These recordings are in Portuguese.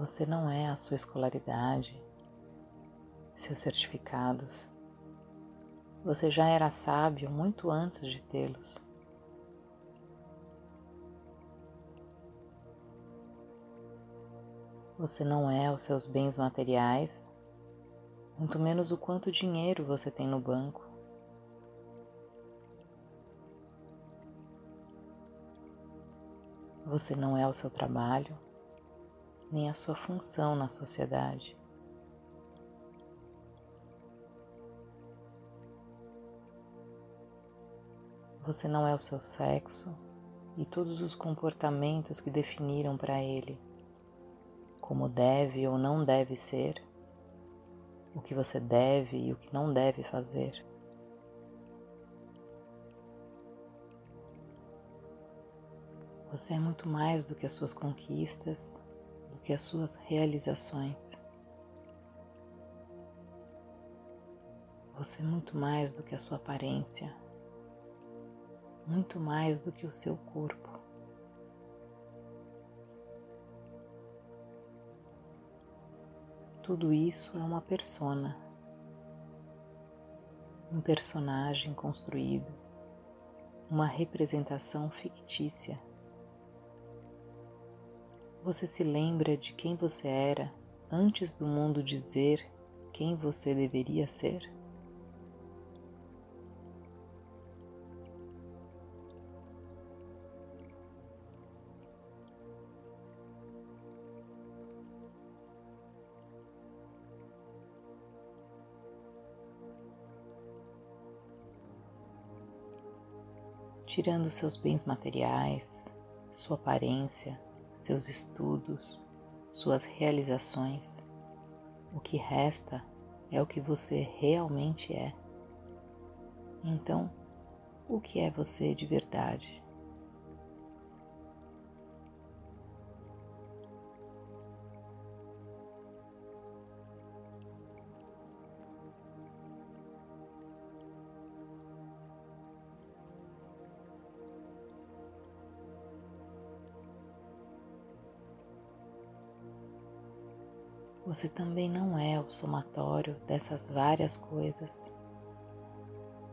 Você não é a sua escolaridade, seus certificados. Você já era sábio muito antes de tê-los. Você não é os seus bens materiais, muito menos o quanto dinheiro você tem no banco. Você não é o seu trabalho, nem a sua função na sociedade. Você não é o seu sexo e todos os comportamentos que definiram para ele como deve ou não deve ser, o que você deve e o que não deve fazer. Você é muito mais do que as suas conquistas, que as suas realizações. Você é muito mais do que a sua aparência, muito mais do que o seu corpo. Tudo isso é uma persona, um personagem construído, uma representação fictícia. Você se lembra de quem você era antes do mundo dizer quem você deveria ser? tirando seus bens materiais, sua aparência, seus estudos, suas realizações, o que resta é o que você realmente é. Então, o que é você de verdade? Você também não é o somatório dessas várias coisas.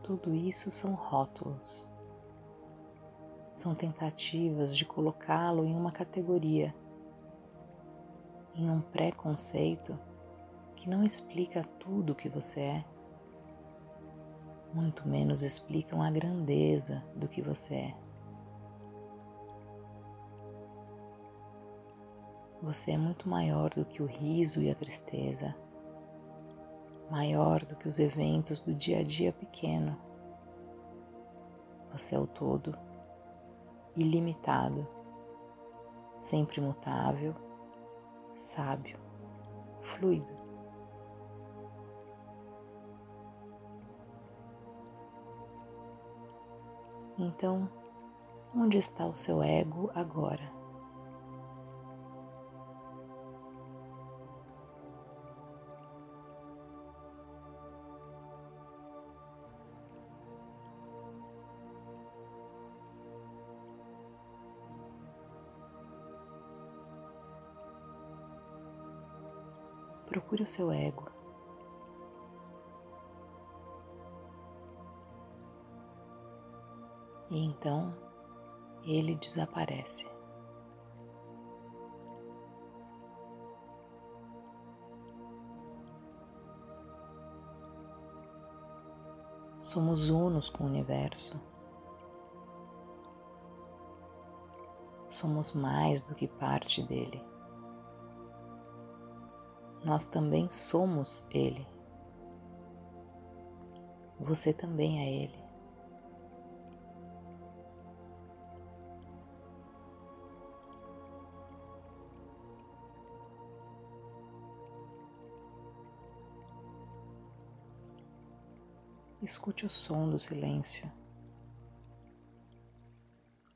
Tudo isso são rótulos. São tentativas de colocá-lo em uma categoria, em um preconceito que não explica tudo o que você é, muito menos explicam a grandeza do que você é. Você é muito maior do que o riso e a tristeza, maior do que os eventos do dia a dia pequeno. Você é o todo, ilimitado, sempre mutável, sábio, fluido. Então, onde está o seu ego agora? Procure o seu ego. E então ele desaparece. Somos unos com o universo. Somos mais do que parte dele nós também somos Ele. Você também é Ele. Escute o som do silêncio.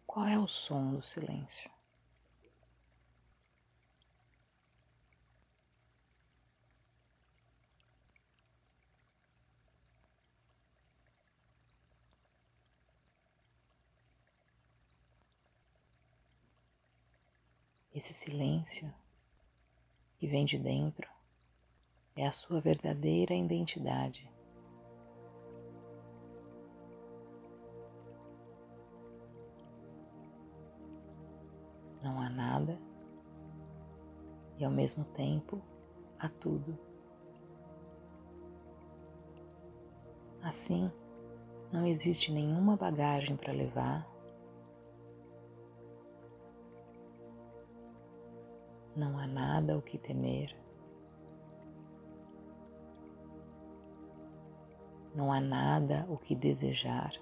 Qual é o som do silêncio? Esse silêncio que vem de dentro é a sua verdadeira identidade. Não há nada e ao mesmo tempo há tudo. Assim, não existe nenhuma bagagem para levar, não há nada o que temer. não há nada o que desejar.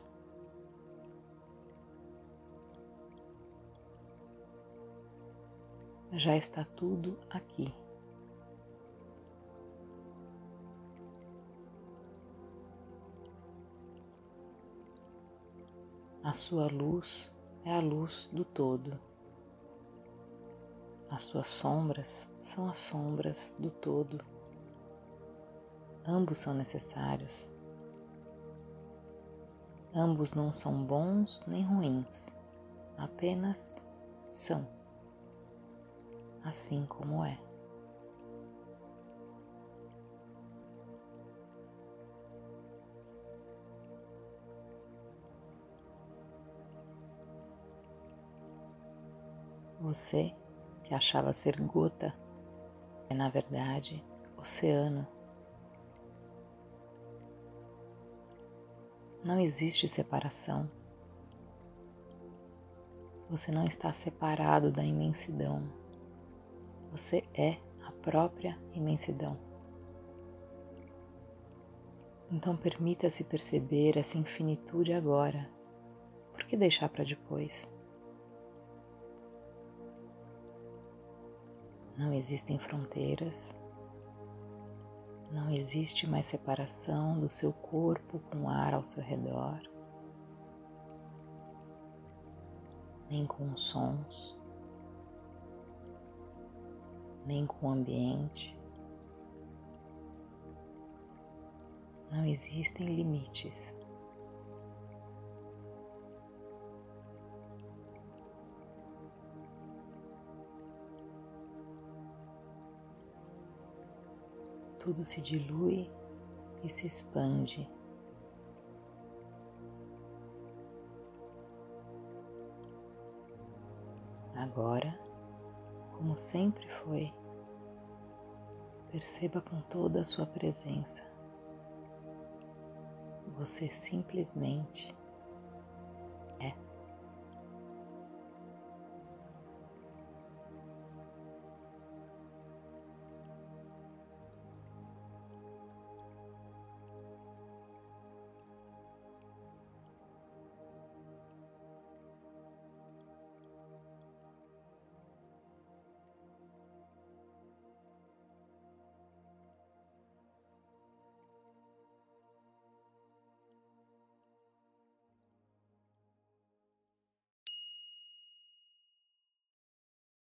Já está tudo aqui. A sua luz é a luz do todo. As suas sombras são as sombras do todo. Ambos são necessários Ambos não são bons nem ruins, apenas são, assim como é. Você que achava ser gota é, na verdade, oceano. Não existe separação. Você não está separado da imensidão. Você é a própria imensidão. Então permita-se perceber essa infinitude agora. Por que deixar para depois? Não existem fronteiras, não existe mais separação do seu corpo com o ar ao seu redor, nem com os sons, nem com o ambiente. Não existem limites. Tudo se dilui e se expande. Agora, como sempre foi, perceba com toda a sua presença. Você simplesmente